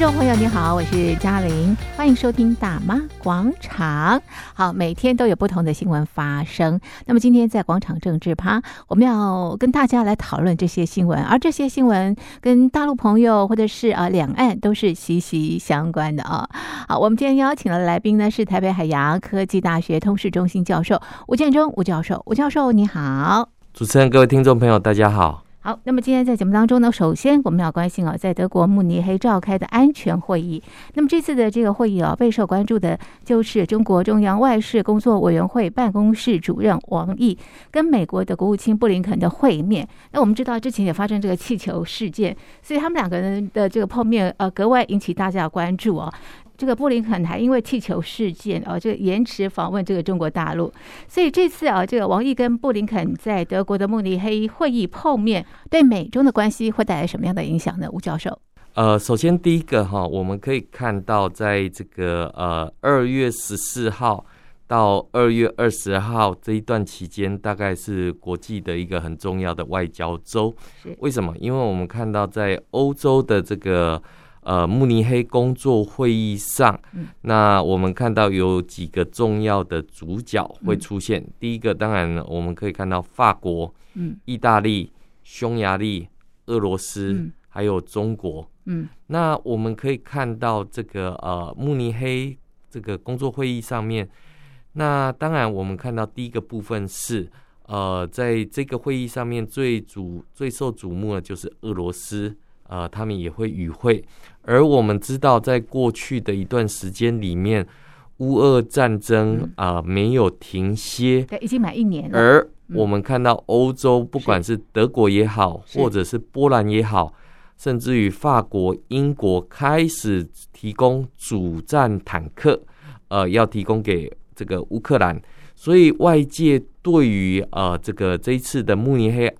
听众朋友，你好，我是嘉玲，欢迎收听大妈广场。好，每天都有不同的新闻发生。那么今天在广场政治趴，我们要跟大家来讨论这些新闻，而这些新闻跟大陆朋友或者是啊两岸都是息息相关的啊。好，我们今天邀请的来宾呢是台北海洋科技大学通识中心教授吴建中吴教授，吴教授你好。主持人，各位听众朋友，大家好。好，那么今天在节目当中呢，首先我们要关心啊，在德国慕尼黑召开的安全会议。那么这次的这个会议啊，备受关注的就是中国中央外事工作委员会办公室主任王毅跟美国的国务卿布林肯的会面。那我们知道之前也发生这个气球事件，所以他们两个人的这个碰面呃，格外引起大家的关注啊。这个布林肯还因为气球事件啊，这个延迟访问这个中国大陆，所以这次啊，这个王毅跟布林肯在德国的慕尼黑会议碰面，对美中的关系会带来什么样的影响呢？吴教授，呃，首先第一个哈，我们可以看到，在这个呃二月十四号到二月二十号这一段期间，大概是国际的一个很重要的外交周。是为什么？因为我们看到在欧洲的这个。呃，慕尼黑工作会议上，嗯，那我们看到有几个重要的主角会出现。嗯，第一个，当然我们可以看到法国、嗯，意大利、匈牙利、俄罗斯，嗯，还有中国。嗯，那我们可以看到这个呃慕尼黑这个工作会议上面，那当然我们看到第一个部分是呃在这个会议上面最瞩最受瞩目的就是俄罗斯。呃，他们也会与会，而我们知道，在过去的一段时间里面，乌俄战争啊、呃、没有停歇，对，已经满一年了。而我们看到欧洲，不管是德国也好，或者是波兰也好，甚至于法国、英国，开始提供主战坦克，呃，要提供给这个乌克兰。所以外界对于呃这个这一次的慕尼黑。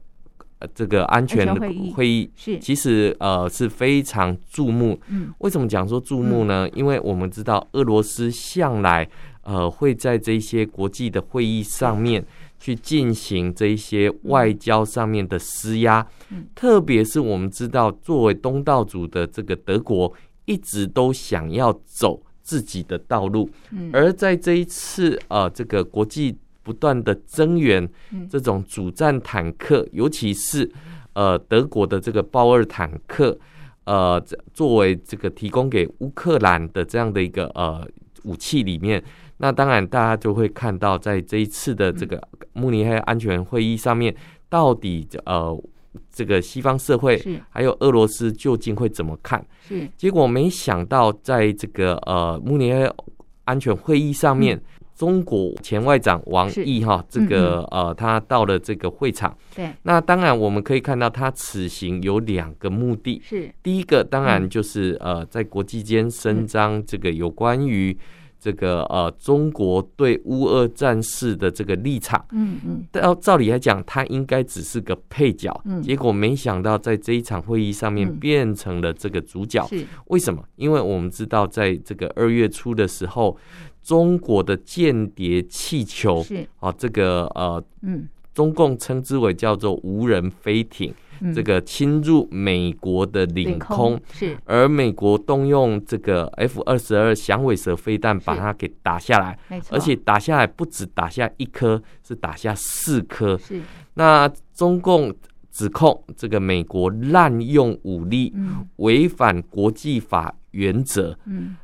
呃，这个安全会议，会议是其实呃是非常注目。嗯，为什么讲说注目呢？因为我们知道俄罗斯向来呃会在这些国际的会议上面去进行这些外交上面的施压。嗯，特别是我们知道，作为东道主的这个德国，一直都想要走自己的道路。嗯，而在这一次呃这个国际。不断的增援这种主战坦克，尤其是呃德国的这个豹二坦克，呃作为这个提供给乌克兰的这样的一个呃武器里面，那当然大家就会看到，在这一次的这个慕尼黑安全会议上面，到底呃这个西方社会还有俄罗斯究竟会怎么看？是。结果没想到，在这个呃慕尼黑安全会议上面。中国前外长王毅哈，这个呃，他到了这个会场。对，那当然我们可以看到，他此行有两个目的。是，第一个当然就是呃，在国际间伸张这个有关于这个呃中国对乌俄战事的这个立场。嗯嗯。照照理来讲，他应该只是个配角。嗯。结果没想到，在这一场会议上面变成了这个主角。是。为什么？因为我们知道，在这个二月初的时候。中国的间谍气球是。啊，这个呃，嗯，中共称之为叫做无人飞艇，嗯、这个侵入美国的领空，是，而美国动用这个 F 二十二响尾蛇飞弹把它给打下来，而且打下来不止打下一颗，是打下四颗。是，那中共指控这个美国滥用武力，嗯，违反国际法原则，嗯。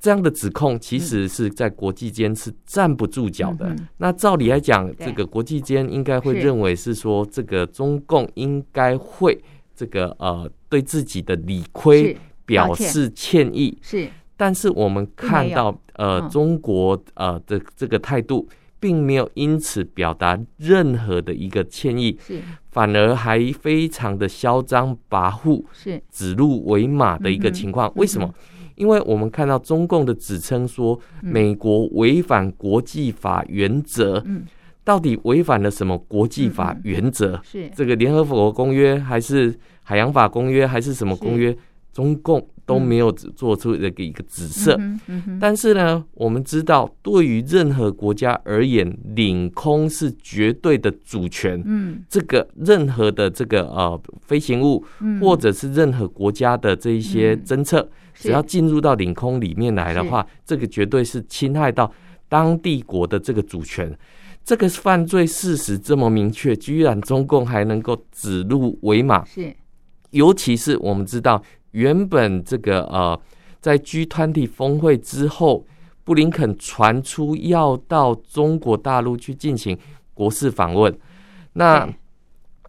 这样的指控其实是在国际间是站不住脚的。嗯、那照理来讲，这个国际间应该会认为是说，这个中共应该会这个呃对自己的理亏表示歉意。是，但是我们看到呃中国呃的这个态度，并没有因此表达任何的一个歉意，是，反而还非常的嚣张跋扈，是。指鹿为马的一个情况。为什么？因为我们看到中共的指称说，美国违反国际法原则，到底违反了什么国际法原则？是这个联合国公约，还是海洋法公约，还是什么公约？中共都没有做出这个一个指涉。但是呢，我们知道，对于任何国家而言，领空是绝对的主权。嗯，这个任何的这个呃飞行物，或者是任何国家的这一些侦测。只要进入到领空里面来的话，这个绝对是侵害到当地国的这个主权。这个犯罪事实这么明确，居然中共还能够指鹿为马。是，尤其是我们知道，原本这个呃，在 G20 峰会之后，布林肯传出要到中国大陆去进行国事访问，那。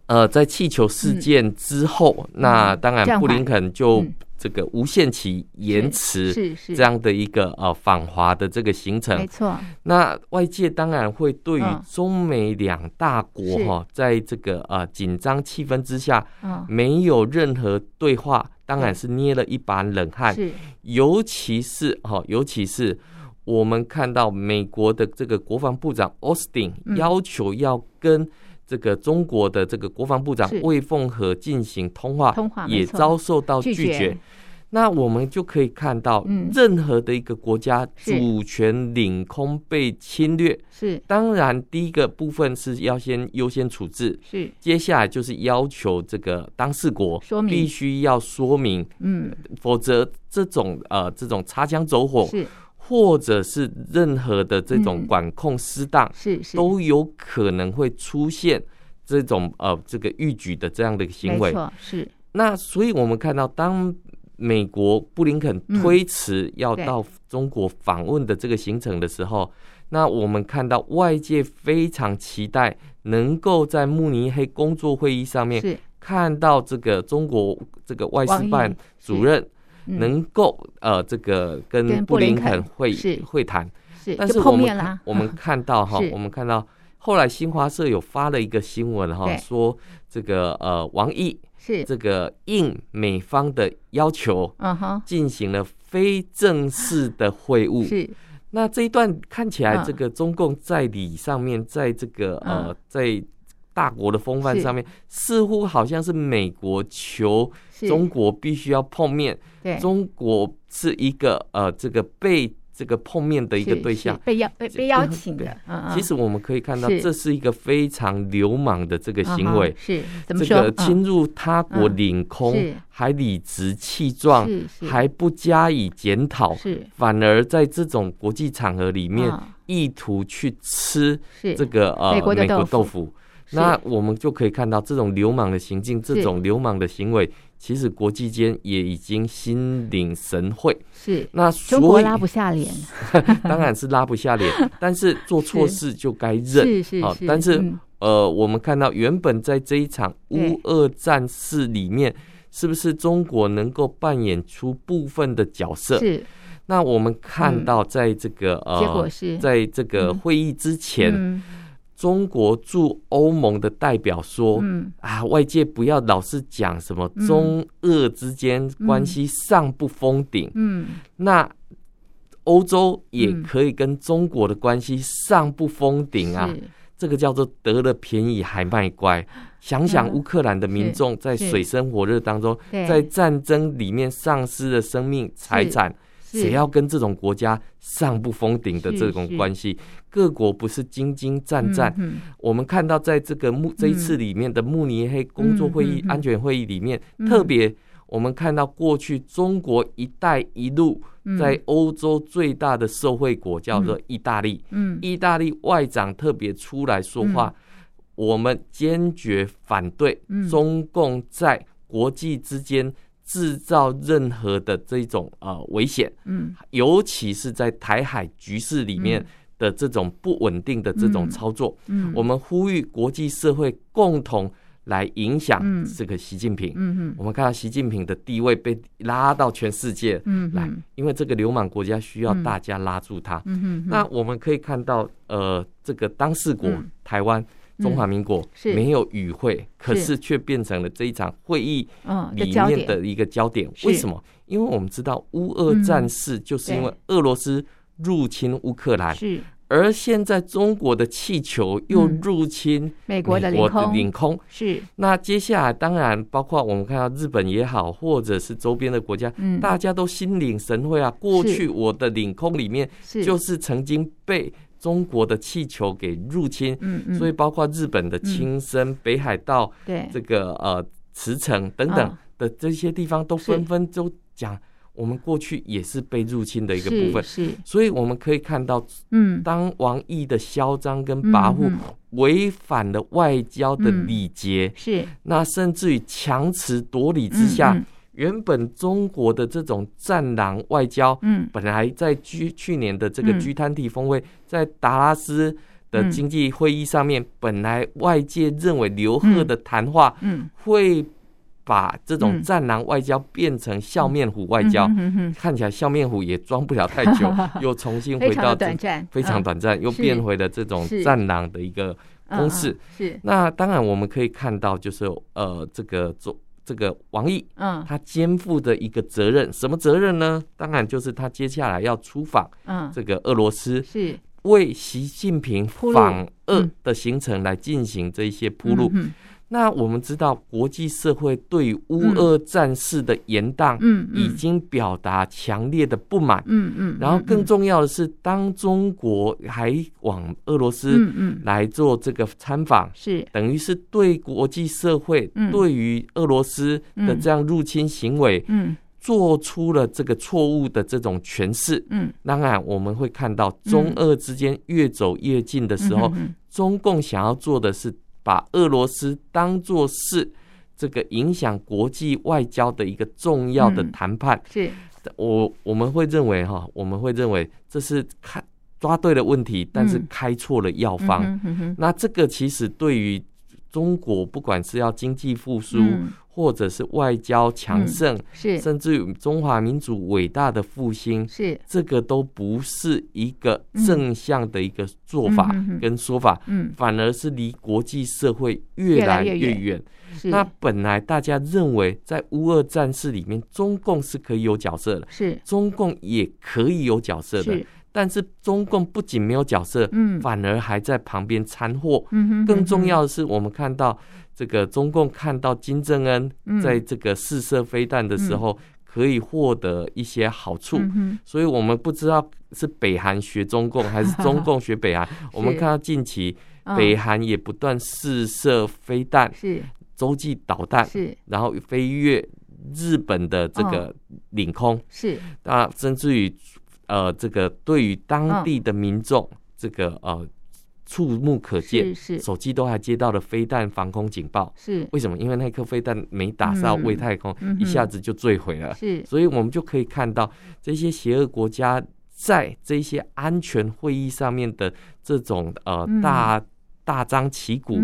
呃，在气球事件之后，嗯、那当然布林肯就这个无限期延迟这样的一个呃访华的这个行程。没错。那外界当然会对于中美两大国哈，在这个呃紧张气氛之下，没有任何对话，当然是捏了一把冷汗。是。尤其是哈，尤其是我们看到美国的这个国防部长奥斯汀要求要跟。这个中国的这个国防部长魏凤和进行通话，通话也遭受到拒绝。那我们就可以看到，任何的一个国家主权领空被侵略，是。当然第一个部分是要先优先处置，是。接下来就是要求这个当事国必须要说明，嗯，否则这种呃这种擦枪走火是。或者是任何的这种管控失当，是是都有可能会出现这种呃这个逾矩的这样的行为。是。那所以我们看到，当美国布林肯推迟要到中国访问的这个行程的时候，那我们看到外界非常期待能够在慕尼黑工作会议上面看到这个中国这个外事办主任。能够呃，这个跟布林肯会会谈，是，但是我们我们看到哈，我们看到后来新华社有发了一个新闻哈，说这个呃王毅是。这个应美方的要求，嗯哼，进行了非正式的会晤。是，那这一段看起来，这个中共在理上面，在这个呃在大国的风范上面，似乎好像是美国求中国必须要碰面。对，中国是一个呃，这个被这个碰面的一个对象，被邀被被邀请的。嗯嗯。其实我们可以看到，这是一个非常流氓的这个行为。是，怎么说？这个侵入他国领空，还理直气壮，还不加以检讨，是，反而在这种国际场合里面，意图去吃这个呃美国豆腐。那我们就可以看到，这种流氓的行径，这种流氓的行为。其实国际间也已经心领神会，是那中国拉不下脸，当然是拉不下脸，但是做错事就该认，是是是。但是、嗯、呃，我们看到原本在这一场乌俄战事里面，是不是中国能够扮演出部分的角色？是。那我们看到在这个、嗯、呃，结果是在这个会议之前。中国驻欧盟的代表说：“嗯啊，外界不要老是讲什么中俄之间关系上不封顶。嗯，那欧洲也可以跟中国的关系上不封顶啊。这个叫做得了便宜还卖乖。想想乌克兰的民众在水深火热当中，在战争里面丧失了生命财产。”谁要跟这种国家上不封顶的这种关系？各国不是兢兢战战。我们看到，在这个慕这一次里面的慕尼黑工作会议、安全会议里面，特别我们看到过去中国“一带一路”在欧洲最大的受惠国叫做意大利。嗯。意大利外长特别出来说话，我们坚决反对中共在国际之间。制造任何的这种呃危险，嗯，尤其是在台海局势里面的这种不稳定的这种操作，嗯，我们呼吁国际社会共同来影响这个习近平，嗯嗯，我们看到习近平的地位被拉到全世界，嗯，来，因为这个流氓国家需要大家拉住他，嗯嗯，那我们可以看到，呃，这个当事国台湾。中华民国没有与会，可是。却变成了这一场会议里面的一个焦点。为什么？因为我们知道乌俄战事就是因为俄罗斯入侵乌克兰，是。而现在中国的气球又入侵美国的领空，是。那接下来当然包括我们看到日本也好，或者是周边的国家，嗯。大家都心领神会啊。过去我的领空里面就是曾经被。中国的气球给入侵，嗯嗯，所以包括日本的青森、嗯、北海道，对这个呃茨城等等的这些地方，都纷纷都讲，我们过去也是被入侵的一个部分，是，是所以我们可以看到，嗯，当王毅的嚣张跟跋扈违反了外交的礼节，嗯，是，那甚至于强词夺理之下，原本中国的这种战狼外交，嗯，本来在去去年的这个 G20 峰会，在达拉斯的经济会议上面，本来外界认为刘鹤的谈话，嗯，会。把这种战狼外交变成笑面虎外交，看起来笑面虎也装不了太久，又重新回到短暂，非常短暂，又变回了这种战狼的一个公式。是，那当然我们可以看到，就是呃，这个做这个王毅，嗯，他肩负的一个责任，什么责任呢？当然就是他接下来要出访，嗯，这个俄罗斯，是。为习近平访俄的行程来进行这一些铺路。嗯那我们知道，国际社会对乌俄战事的延宕，嗯，已经表达强烈的不满，嗯嗯。然后更重要的是，当中国还往俄罗斯，嗯来做这个参访，是。等于是对国际社会对于俄罗斯的这样入侵行为，嗯，做出了这个错误的这种诠释，嗯。当然，我们会看到中俄之间越走越近的时候，中共想要做的是。把俄罗斯当作是这个影响国际外交的一个重要的谈判，是。我我们会认为哈，我们会认为这是开抓对了问题，但是开错了药方。那这个其实对于中国，不管是要经济复苏，或者是外交强盛，嗯、是。甚至于中华民族伟大的复兴，是。这个都不是一个正向的一个做法跟说法，嗯，嗯反而是离国际社会越来越远。越远那本来大家认为在乌俄战事里面，中共是可以有角色的，是。中共也可以有角色的，是但是中共不仅没有角色，嗯，反而还在旁边掺和，嗯哼，更重要的是，我们看到。这个中共看到金正恩在这个试射飞弹的时候，可以获得一些好处，所以我们不知道是北韩学中共 还是中共学北韩。我们看到近期北韩也不断试射飞弹，是。洲际导弹，是。然后飞越日本的这个领空，是。啊，甚至于呃，这个对于当地的民众，这个呃。触目可见，是手机都还接到了飞弹防空警报。是。为什么？因为那颗飞弹没打到外太空，一下子就坠毁了。是，所以我们就可以看到这些邪恶国家在这些安全会议上面的这种呃大大张旗鼓、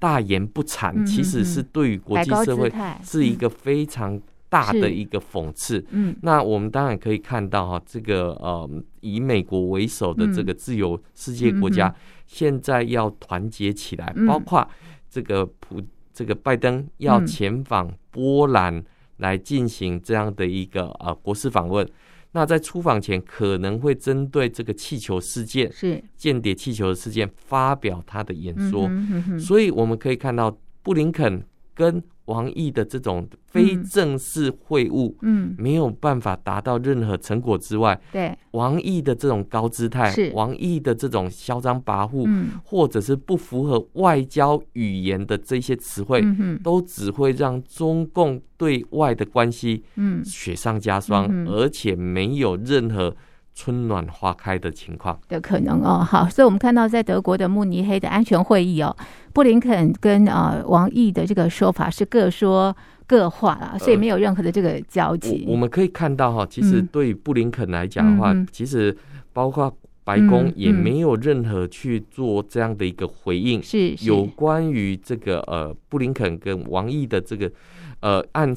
大言不惭，其实是对于国际社会是一个非常大的一个讽刺。嗯，那我们当然可以看到哈，这个呃以美国为首的这个自由世界国家。现在要团结起来，包括这个普这个拜登要前往波兰来进行这样的一个呃国事访问。那在出访前可能会针对这个气球事件，是间谍气球的事件发表他的演说。所以我们可以看到布林肯跟王毅的这种非正式会晤，嗯，没有办法达到任何成果之外，对。王毅的这种高姿态，是。王毅的这种嚣张跋扈，嗯，或者是不符合外交语言的这些词汇，嗯，都只会让中共对外的关系，嗯，雪上加霜，而且没有任何。春暖花开的情况的可能哦，好，所以我们看到在德国的慕尼黑的安全会议哦，布林肯跟呃王毅的这个说法是各说各话啦，所以没有任何的这个交集。呃、我，我们可以看到哈，其实对布林肯来讲的话，嗯、其实包括白宫也没有任何去做这样的一个回应，是、嗯、有关于这个呃布林肯跟王毅的这个呃按。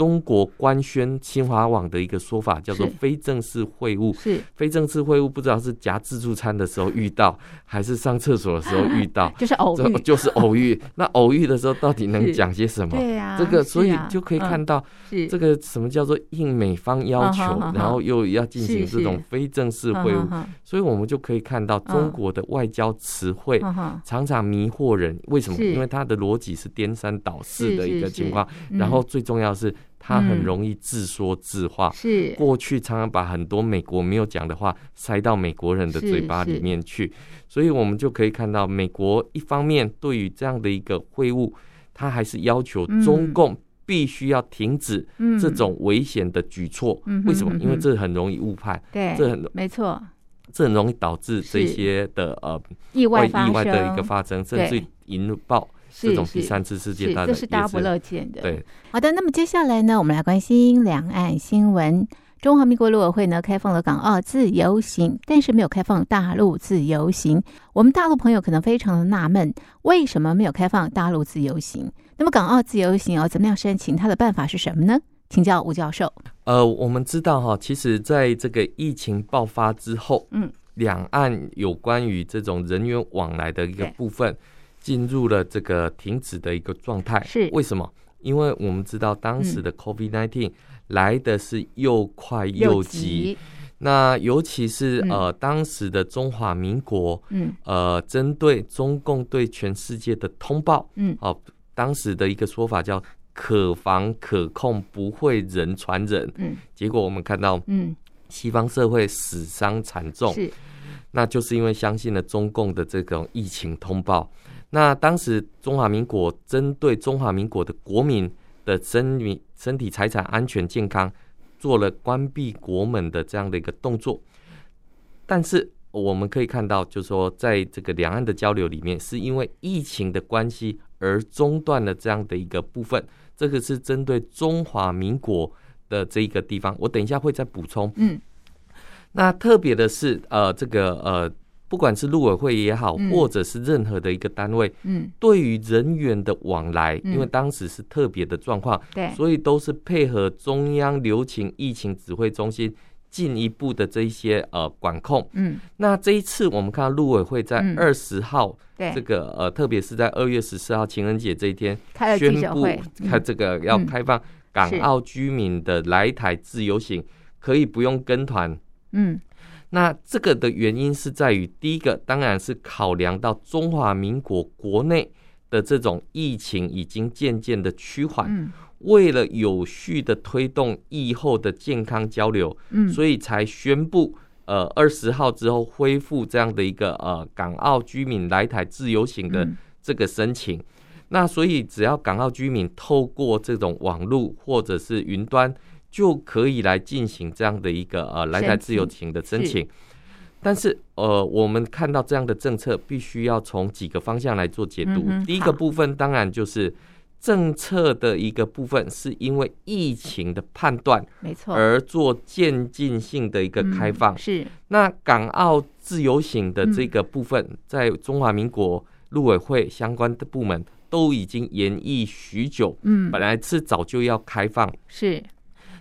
中国官宣新华网的一个说法叫做非正式会晤，是。非正式会晤，不知道是夹自助餐的时候遇到，还是上厕所的时候遇到，就是偶遇，就是偶遇。那偶遇的时候到底能讲些什么？对呀，这个所以就可以看到，这个什么叫做应美方要求，然后又要进行这种非正式会晤，所以我们就可以看到中国的外交词汇常常迷惑人。为什么？因为它的逻辑是颠三倒四的一个情况，然后最重要是。他很容易自说自话，是。过去常常把很多美国没有讲的话塞到美国人的嘴巴里面去，所以我们就可以看到，美国一方面对于这样的一个会晤，他还是要求中共必须要停止这种危险的举措。嗯，为什么？因为这很容易误判，对，这很没错，这很容易导致这些的呃意外意外的一个发生，甚至引爆这种第三次世界大战，这是大家不乐见的。对，好的，那么接下来呢，我们来关心两岸新闻。中华民国陆委会呢，开放了港澳自由行，但是没有开放大陆自由行。我们大陆朋友可能非常的纳闷，为什么没有开放大陆自由行？那么港澳自由行哦怎么样申请？它的办法是什么呢？请教吴教授。呃，我们知道哈，其实在这个疫情爆发之后，嗯，两岸有关于这种人员往来的一个部分，进入了这个停止的一个状态。是。为什么？因为我们知道当时的 COVID-19、嗯。来的是又快又急，那尤其是呃，当时的中华民国，嗯，呃，针对中共对全世界的通报，嗯，哦，当时的一个说法叫可防可控，不会人传人，嗯，结果我们看到，嗯，西方社会死伤惨重，是，那就是因为相信了中共的这种疫情通报，那当时中华民国针对中华民国的国民。的身民、身体、财产安全、健康，做了关闭国门的这样的一个动作。但是我们可以看到，就是说，在这个两岸的交流里面，是因为疫情的关系而中断了这样的一个部分。这个是针对中华民国的这一个地方，我等一下会再补充。嗯，那特别的是，呃，这个呃。不管是陆委会也好，或者是任何的一个单位，嗯，对于人员的往来，因为当时是特别的状况，对，所以都是配合中央流行疫情指挥中心进一步的这一些呃管控，嗯，那这一次我们看到陆委会在二十号，这个呃，特别是在二月十四号情人节这一天，宣布开这个要开放港澳居民的来台自由行，可以不用跟团，嗯。那这个的原因是在于，第一个当然是考量到中华民国国内的这种疫情已经渐渐的趋缓，为了有序的推动疫后的健康交流，所以才宣布，呃，二十号之后恢复这样的一个呃港澳居民来台自由行的这个申请。那所以只要港澳居民透过这种网络或者是云端。就可以来进行这样的一个呃来台自由行的申请，但是呃我们看到这样的政策必须要从几个方向来做解读。第一个部分当然就是政策的一个部分，是因为疫情的判断，没错，而做渐进性的一个开放。是。那港澳自由行的这个部分，在中华民国陆委会相关的部门都已经研议许久，嗯，本来是早就要开放，是。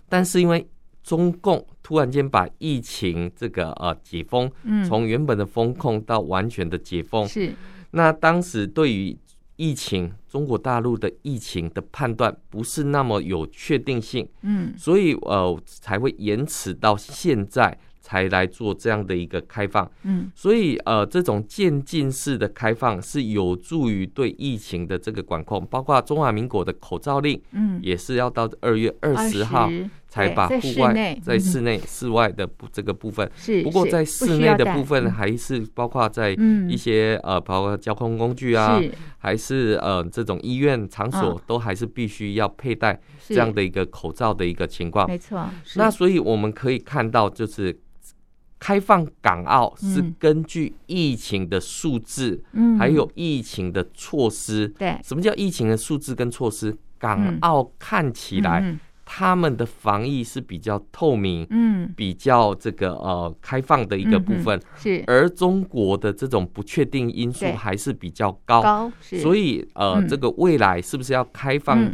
但是因为中共突然间把疫情这个呃解封，从原本的封控到完全的解封，是。那当时对于疫情中国大陆的疫情的判断不是那么有确定性，嗯，所以呃才会延迟到现在才来做这样的一个开放，嗯，所以呃这种渐进式的开放是有助于对疫情的这个管控，包括中华民国的口罩令，嗯，也是要到二月二十号。才把户外在室内、室外的这个部分，是。不过在室内的部分还是包括在一些呃，包括交通工具啊，还是呃这种医院场所都还是必须要佩戴这样的一个口罩的一个情况。没错。那所以我们可以看到，就是开放港澳是根据疫情的数字，还有疫情的措施。对。什么叫疫情的数字跟措施？港澳看起来。他们的防疫是比较透明，嗯，比较这个呃开放的一个部分，是。而中国的这种不确定因素还是比较高，高，所以呃，这个未来是不是要开放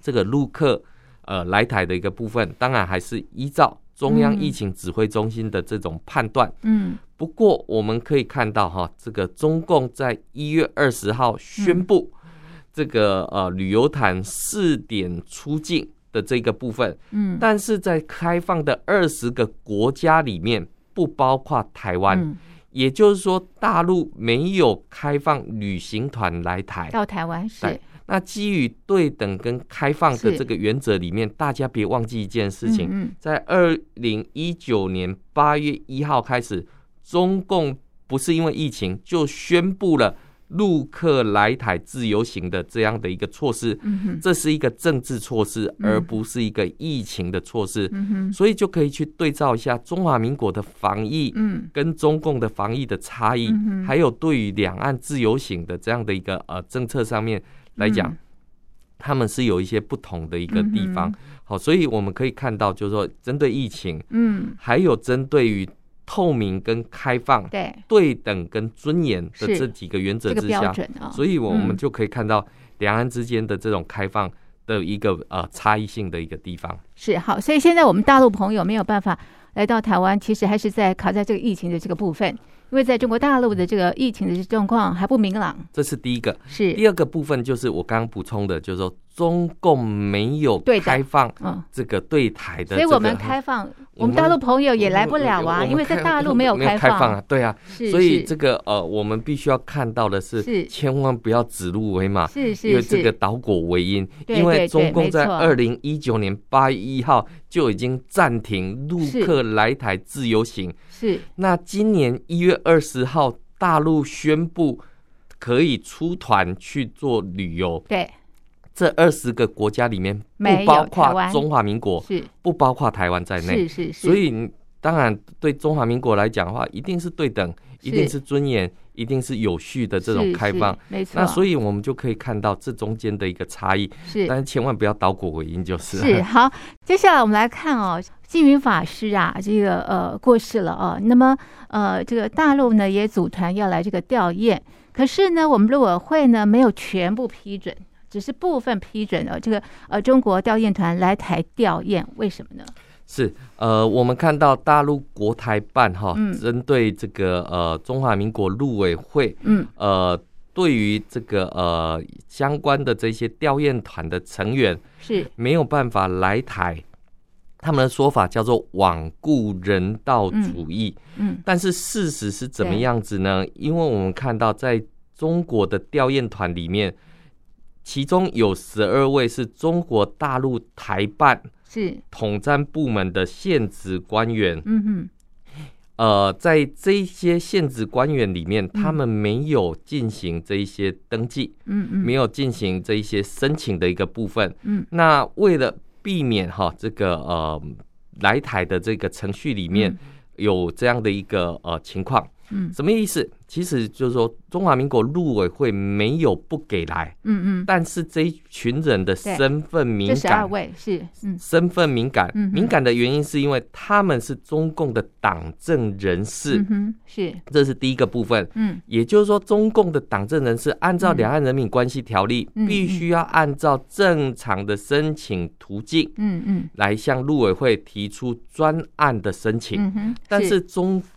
这个陆客呃来台的一个部分，当然还是依照中央疫情指挥中心的这种判断，嗯。不过我们可以看到哈，这个中共在一月二十号宣布这个呃旅游团试点出境。的这个部分，嗯，但是在开放的二十个国家里面，不包括台湾，嗯，也就是说，大陆没有开放旅行团来台到台湾是。那基于对等跟开放的这个原则里面，大家别忘记一件事情，嗯嗯，在二零一九年八月一号开始，中共不是因为疫情就宣布了陆客来台自由行的这样的一个措施，这是一个政治措施，而不是一个疫情的措施，所以就可以去对照一下中华民国的防疫，跟中共的防疫的差异，还有对于两岸自由行的这样的一个呃政策上面来讲，他们是有一些不同的一个地方。好，所以我们可以看到，就是说针对疫情，嗯，还有针对于。透明跟开放，对对等跟尊严的这几个原则之下，所以我们就可以看到两岸之间的这种开放的一个呃差异性的一个地方。是好，所以现在我们大陆朋友没有办法来到台湾，其实还是在卡在这个疫情的这个部分。因为在中国大陆的这个疫情的状况还不明朗，这是第一个。是。第二个部分，就是我刚刚补充的，就是说中共没有开放这个对台的，所以我们开放，我们大陆朋友也来不了啊，因为在大陆没有开放。啊，对啊，所以这个呃，我们必须要看到的是，千万不要指鹿为马，是是，因为这个倒果为因，因为中共在二零一九年八月一号就已经暂停陆客来台自由行，是那今年一月。二十号，大陆宣布可以出团去做旅游。对，这二十个国家里面不包括中华民国，是不包括台湾在内。是是是。所以，当然对中华民国来讲的话，一定是对等，一定是尊严，一定是有序的这种开放。没错。那所以我们就可以看到这中间的一个差异。是，但是千万不要倒果为因，就是。是好。接下来我们来看哦。星云法师啊，这个呃过世了啊。那么呃，这个大陆呢也组团要来这个吊唁，可是呢，我们陆委会呢没有全部批准，只是部分批准了这个呃中国吊唁团来台吊唁，为什么呢？是呃，我们看到大陆国台办哈，针对这个呃中华民国陆委会，嗯。呃，对于这个呃相关的这些调研团的成员是。没有办法来台。他们的说法叫做罔顾人道主义，嗯，但是事实是怎么样子呢？因为我们看到在中国的调研团里面，其中有十二位是中国大陆台办是。统战部门的现职官员，嗯哼，呃，在这些现职官员里面，他们没有进行这一些登记，嗯嗯，没有进行这一些申请的一个部分，嗯，那为了避免哈这个呃来台的这个程序里面有这样的一个呃情况，嗯，什么意思？其实就是说，中华民国陆委会没有不给来，嗯嗯，但是这一群人的身份敏感，这十二位是，嗯，身份敏感，敏感的原因是因为他们是中共的党政人士，嗯哼，是，这是第一个部分，嗯，也就是说，中共的党政人士按照《两岸人民关系条例》，必须要按照正常的申请途径，嗯嗯，来向陆委会提出专案的申请，但是中共。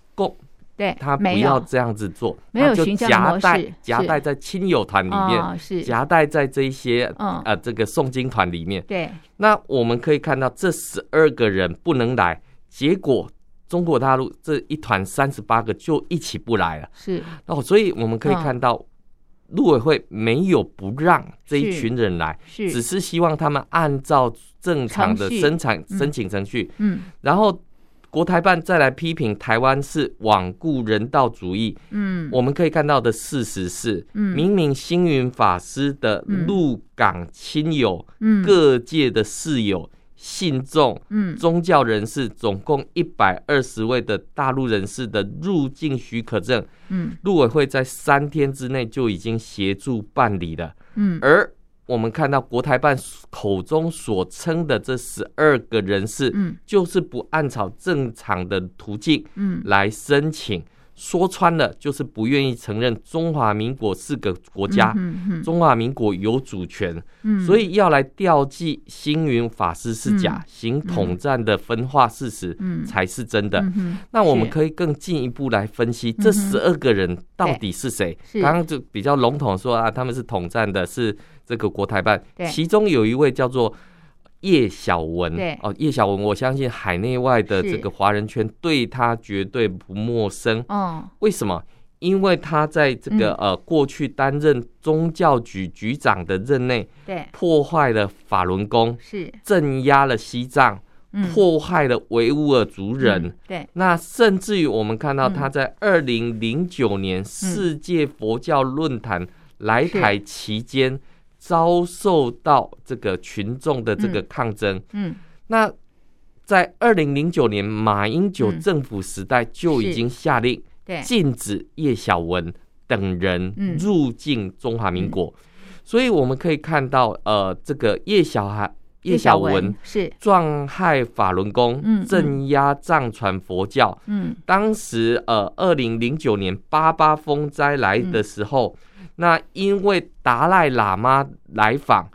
对，他不要这样子做，没有就夹带夹带在亲友团里面，是。夹带在这些呃这个诵经团里面。对，那我们可以看到这十二个人不能来，结果中国大陆这一团三十八个就一起不来了。是。哦，所以我们可以看到陆委会没有不让这一群人来，是。只是希望他们按照正常的生产申请程序，嗯，然后。国台办再来批评台湾是罔顾人道主义，嗯，我们可以看到的事实是，嗯，明明星云法师的陆港亲友，嗯，各界的室友、信众，嗯，宗教人士，总共一百二十位的大陆人士的入境许可证，嗯，陆委会在三天之内就已经协助办理了，嗯，而。我们看到国台办口中所称的这十二个人士，嗯，就是不按照正常的途径，嗯，来申请。说穿了，就是不愿意承认中华民国是个国家，中华民国有主权，所以要来吊祭星云法师是假，行统战的分化事实才是真的。那我们可以更进一步来分析这十二个人到底是谁？刚刚就比较笼统说啊，他们是统战的，是。这个国台办，其中有一位叫做叶小文，哦，叶小文，我相信海内外的这个华人圈对他绝对不陌生。哦，为什么？因为他在这个呃过去担任宗教局局长的任内，对，破坏了法轮功，是。镇压了西藏，迫害了维吾尔族人。嗯、对，那甚至于我们看到他在二零零九年世界佛教论坛来台期间，遭受到这个群众的这个抗争。嗯，嗯那在二零零九年马英九政府时代就已经下令禁止叶小文等人入境中华民国。所以我们可以看到，呃，这个叶小孩、叶小文是。壮害法轮功，镇压藏传佛教。嗯，当时呃，二零零九年八八风灾来的时候，那因为达赖喇嘛来访，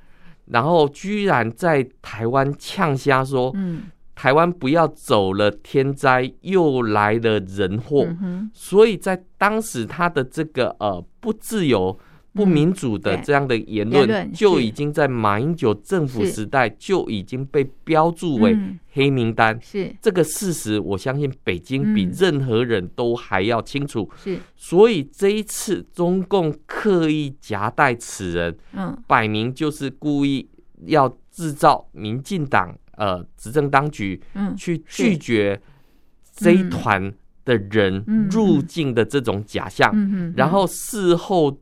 然后居然在台湾呛瞎说，嗯，台湾不要走了，天灾又来了人祸。所以在当时他的这个呃不自由。不民主的这样的言论，就已经在马英九政府时代就已经被标注为黑名单。是。这个事实，我相信北京比任何人都还要清楚。是，所以这一次中共刻意夹带此人，嗯，摆明就是故意要制造民进党呃执政当局，嗯，去拒绝这一团的人入境的这种假象，然后事后。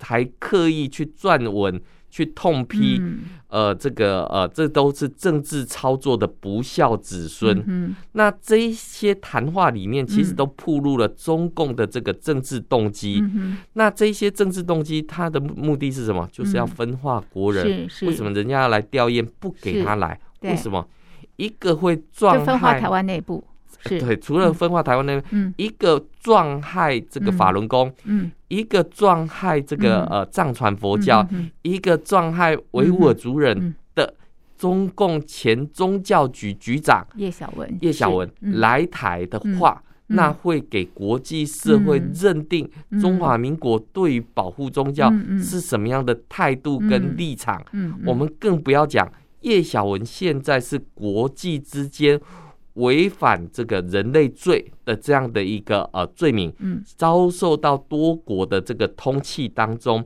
还刻意去撰文去痛批，嗯、呃，这个呃，这都是政治操作的不孝子孙。嗯嗯、那这一些谈话里面，其实都暴露了中共的这个政治动机。嗯嗯、那这一些政治动机，它的目的是什么？就是要分化国人。嗯、为什么人家要来吊唁，不给他来？为什么？一个会壮害，分化台湾内部。是。对，除了分化台湾那边，嗯、一个壮害这个法轮功，嗯，一个壮害这个呃藏传佛教，嗯、一个壮害维吾尔族人的中共前宗教局局长叶小文，叶小文来台的话，嗯、那会给国际社会认定中华民国对于保护宗教是什么样的态度跟立场。嗯，我们更不要讲叶小文现在是国际之间。违反这个人类罪的这样的一个呃罪名，嗯，遭受到多国的这个通气当中。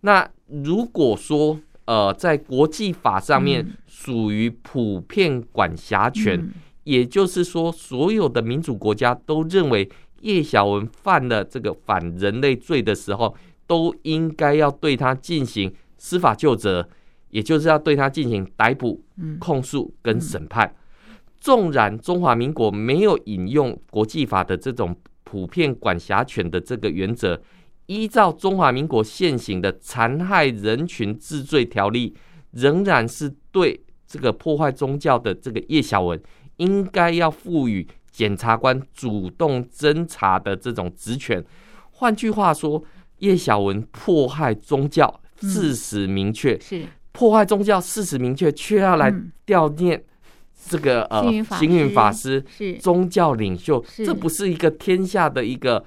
那如果说呃在国际法上面属于普遍管辖权，嗯、也就是说所有的民主国家都认为叶小文犯了这个反人类罪的时候，都应该要对他进行司法就责，也就是要对他进行逮捕、控诉跟审判。纵然中华民国没有引用国际法的这种普遍管辖权的这个原则，依照中华民国现行的残害人群治罪条例，仍然是对这个破坏宗教的这个叶小文，应该要赋予检察官主动侦查的这种职权。换句话说，叶小文迫害宗教事实明确，嗯、是破坏宗教事实明确，却要来吊念。这个呃，星云法师是。宗教领袖，这不是一个天下的一个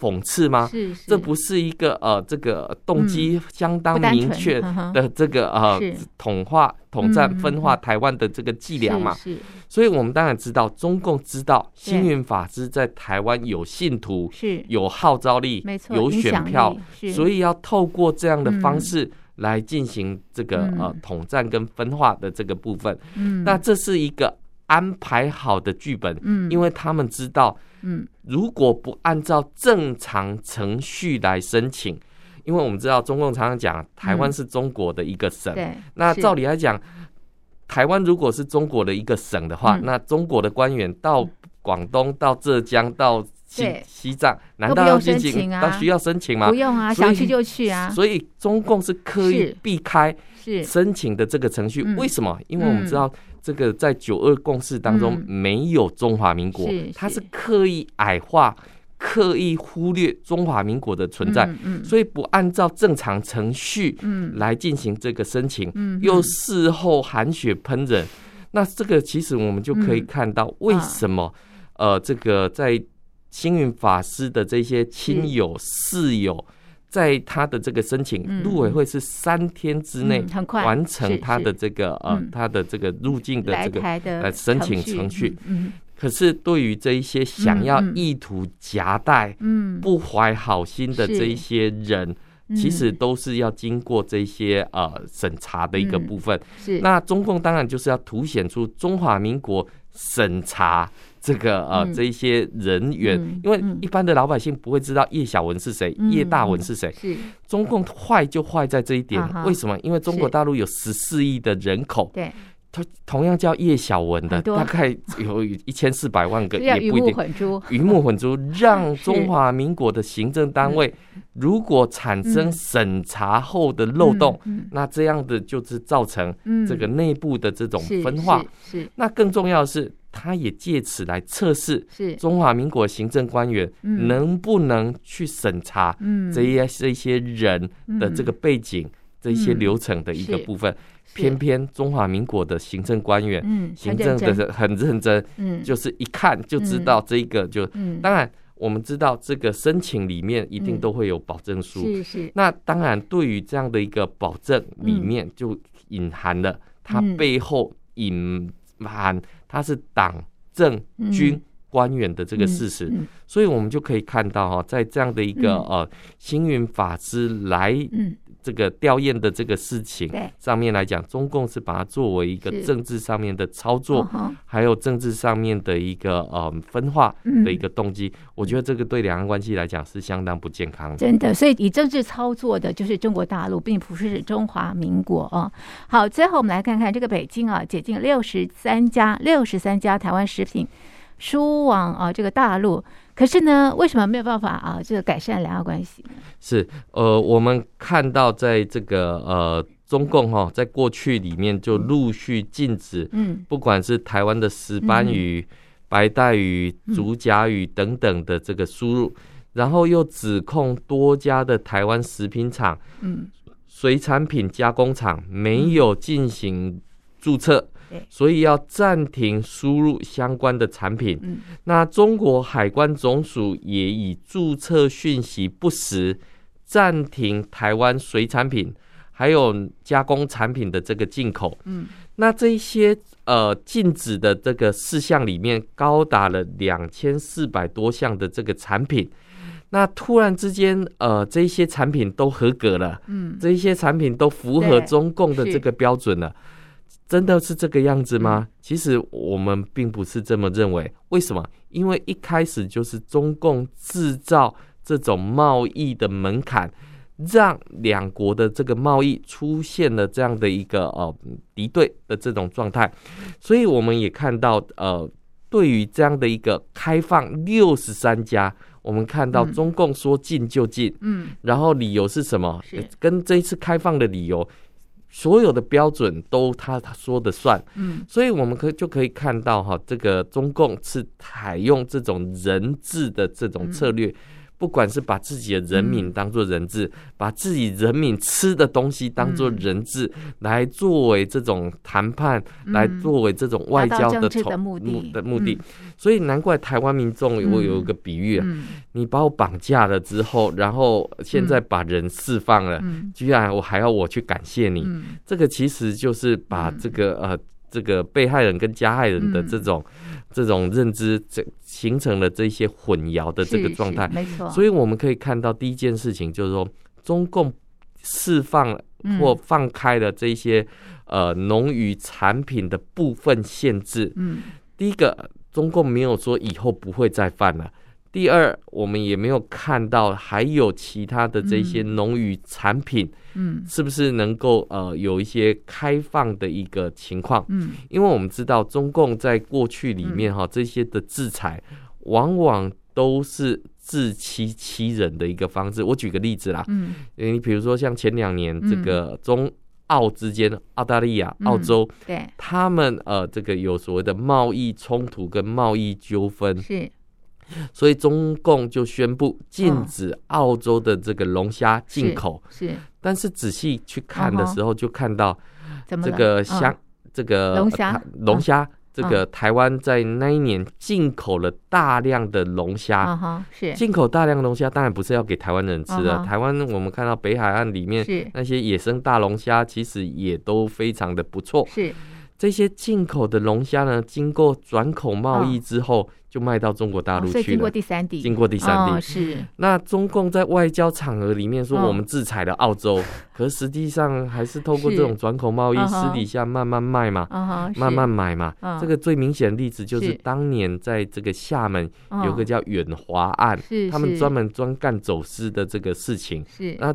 讽刺吗？是，这不是一个呃，这个动机相当明确的这个呃，统化、统战、分化台湾的这个伎俩嘛？是，所以我们当然知道，中共知道星云法师在台湾有信徒，是。有号召力，没错，有选票，所以要透过这样的方式。来进行这个呃统战跟分化的这个部分，嗯，那这是一个安排好的剧本，嗯，因为他们知道，嗯，如果不按照正常程序来申请，因为我们知道中共常常讲台湾是中国的一个省，对，那照理来讲，台湾如果是中国的一个省的话，那中国的官员到广东、到浙江、到西西藏难道要申请啊？需要申请吗？不用啊，想去就去啊。所以中共是刻意避开申请的这个程序。为什么？因为我们知道这个在九二共识当中没有中华民国，它是刻意矮化、刻意忽略中华民国的存在。所以不按照正常程序来进行这个申请，又事后含血喷人。那这个其实我们就可以看到为什么呃，这个在。星云法师的这些亲友、室友，在他的这个申请，陆委会是三天之内完成他的这个呃，他的这个入境的这个呃申请程序。可是对于这一些想要意图夹带、不怀好心的这一些人，其实都是要经过这些呃审查的一个部分。是。那中共当然就是要凸显出中华民国审查这个呃、嗯、这一些人员、嗯，因为一般的老百姓不会知道叶小文是谁，叶、嗯、大文是谁。是中共坏就坏在这一点、啊，为什么？因为中国大陆有十四亿的人口。对。他同样叫叶小文的，大概有一千四百万个，也不一定。鱼目混珠，鱼目混珠，让中华民国的行政单位 如果产生审查后的漏洞，那这样的就是造成这个内部的这种分化。是，那更重要的是，他也借此来测试中华民国行政官员能不能去审查这些这些人的这个背景、这些流程的一个部分。偏偏中华民国的行政官员，嗯，行政的是很认真，嗯，就是一看就知道这个就，嗯，当然我们知道这个申请里面一定都会有保证书，是是。那当然对于这样的一个保证里面就隐含了它背后隐含它是党政军官员的这个事实，所以我们就可以看到哈，在这样的一个呃星云法师来，嗯。这个吊唁的这个事情上面来讲，中共是把它作为一个政治上面的操作，还有政治上面的一个呃分化的一个动机。我觉得这个对两岸关系来讲是相当不健康的。真的，所以以政治操作的就是中国大陆，并不是中华民国啊。好，最后我们来看看这个北京啊，解禁六十三家六十三家台湾食品输往啊这个大陆。可是呢，为什么没有办法啊？就是改善两岸关系呢？是呃，我们看到在这个呃中共哈，在过去里面就陆续禁止，嗯，不管是台湾的石斑鱼、嗯、白带鱼、竹荚鱼等等的这个输入，嗯、然后又指控多家的台湾食品厂、嗯，水产品加工厂没有进行注册。所以要暂停输入相关的产品。那中国海关总署也以注册讯息不实，暂停台湾水产品还有加工产品的这个进口。那这些呃禁止的这个事项里面，高达了两千四百多项的这个产品。那突然之间，呃，这些产品都合格了，嗯，这些产品都符合中共的这个标准了。真的是这个样子吗？其实我们并不是这么认为。为什么？因为一开始就是中共制造这种贸易的门槛，让两国的这个贸易出现了这样的一个呃敌对的这种状态。所以我们也看到，呃，对于这样的一个开放六十三家，我们看到中共说禁就禁，嗯，然后理由是什么？跟这一次开放的理由。所有的标准都他他说的算，嗯，所以我们可以就可以看到哈，这个中共是采用这种人质的这种策略。不管是把自己的人民当做人质，嗯，把自己人民吃的东西当做人质，嗯，来作为这种谈判，嗯，来作为这种外交的的目的。的目的，所以难怪台湾民众我有一个比喻你把我绑架了之后，然后现在把人释放了，嗯，居然我还要我去感谢你，嗯，这个其实就是把这个呃。这个被害人跟加害人的这种、嗯、这种认知，这形成了这些混淆的这个状态。没错，所以我们可以看到第一件事情就是说，中共释放或放开了这些、嗯、呃农渔产品的部分限制。嗯，第一个，中共没有说以后不会再犯了。第二，我们也没有看到还有其他的这些农渔产品，嗯，是不是能够呃有一些开放的一个情况？嗯，因为我们知道中共在过去里面哈这些的制裁，往往都是自欺欺人的一个方式。我举个例子啦，嗯，你比如说像前两年这个中澳之间，澳大利亚、澳洲，对，他们呃这个有所谓的贸易冲突跟贸易纠纷。是。所以中共就宣布禁止澳洲的这个龙虾进口。是，但是仔细去看的时候，就看到这个香这个龙虾龙虾，这个台湾在那一年进口了大量的龙虾。是进口大量的龙虾，当然不是要给台湾人吃的。台湾我们看到北海岸里面那些野生大龙虾，其实也都非常的不错。是。这些进口的龙虾呢，经过转口贸易之后。哦就卖到中国大陆去了，哦，所以经过第三地，经过第三地，哦、是。那中共在外交场合里面说我们制裁了澳洲，哦、可实际上还是透过这种转口贸易，私底下慢慢卖嘛，哦、慢慢买嘛。哦、这个最明显的例子就是当年在这个厦门有个叫远华案，他们专门专干走私的这个事情。是。那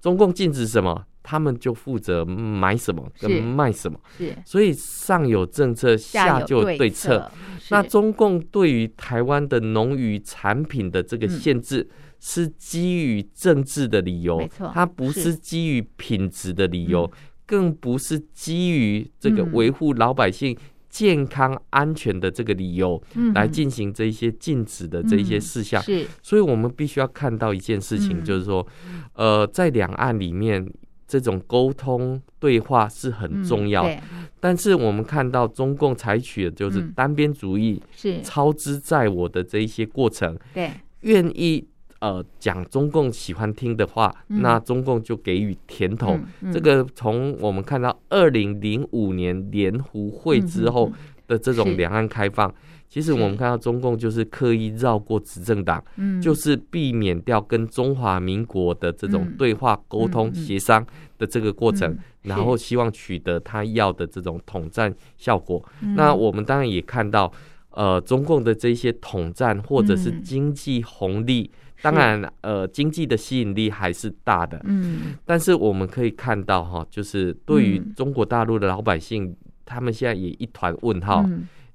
中共禁止什么？他们就负责买什么跟卖什么，是，所以上有政策，下就有对策。那中共对于台湾的农渔产品的这个限制，是基于政治的理由，没错，它不是基于品质的理由，更不是基于这个维护老百姓健康安全的这个理由来进行这一些禁止的这一些事项。是，所以我们必须要看到一件事情，就是说，呃，在两岸里面。这种沟通对话是很重要，嗯，但是我们看到中共采取的就是单边主义，是。操之在我的这一些过程，对，愿意呃讲中共喜欢听的话，嗯，那中共就给予甜头。嗯嗯，这个从我们看到二零零五年联湖会之后的这种两岸开放。其实我们看到中共就是刻意绕过执政党，就是避免掉跟中华民国的这种对话、沟通、协商的这个过程，然后希望取得他要的这种统战效果。那我们当然也看到，呃，中共的这些统战或者是经济红利，当然呃，经济的吸引力还是大的。嗯，但是我们可以看到哈，就是对于中国大陆的老百姓，他们现在也一团问号。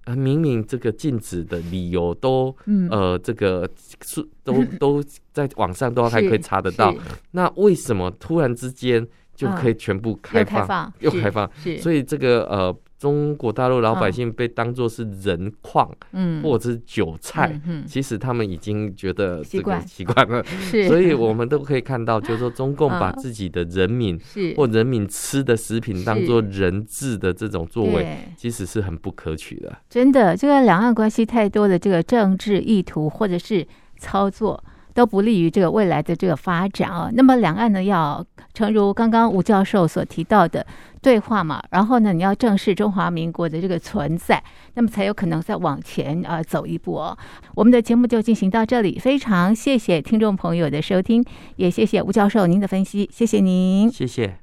啊，明明这个禁止的理由都，嗯、呃，这个是都 都在网上都还可以查得到，那为什么突然之间就可以全部开放，嗯、又开放？又开放，所以这个呃。中国大陆老百姓被当作是人矿，嗯，或者是韭菜，嗯，嗯，其实他们已经觉得这个习惯了，是，所以我们都可以看到，就是说中共把自己的人民或人民吃的食品当做人质的这种作为，其实是很不可取的。真的，这个两岸关系太多的这个政治意图或者是操作，都不利于这个未来的这个发展啊。那么两岸呢，要诚如刚刚吴教授所提到的。对话嘛，然后呢，你要正视中华民国的这个存在，那么才有可能再往前啊、走一步哦。我们的节目就进行到这里，非常谢谢听众朋友的收听，也谢谢吴教授您的分析，谢谢您，谢谢。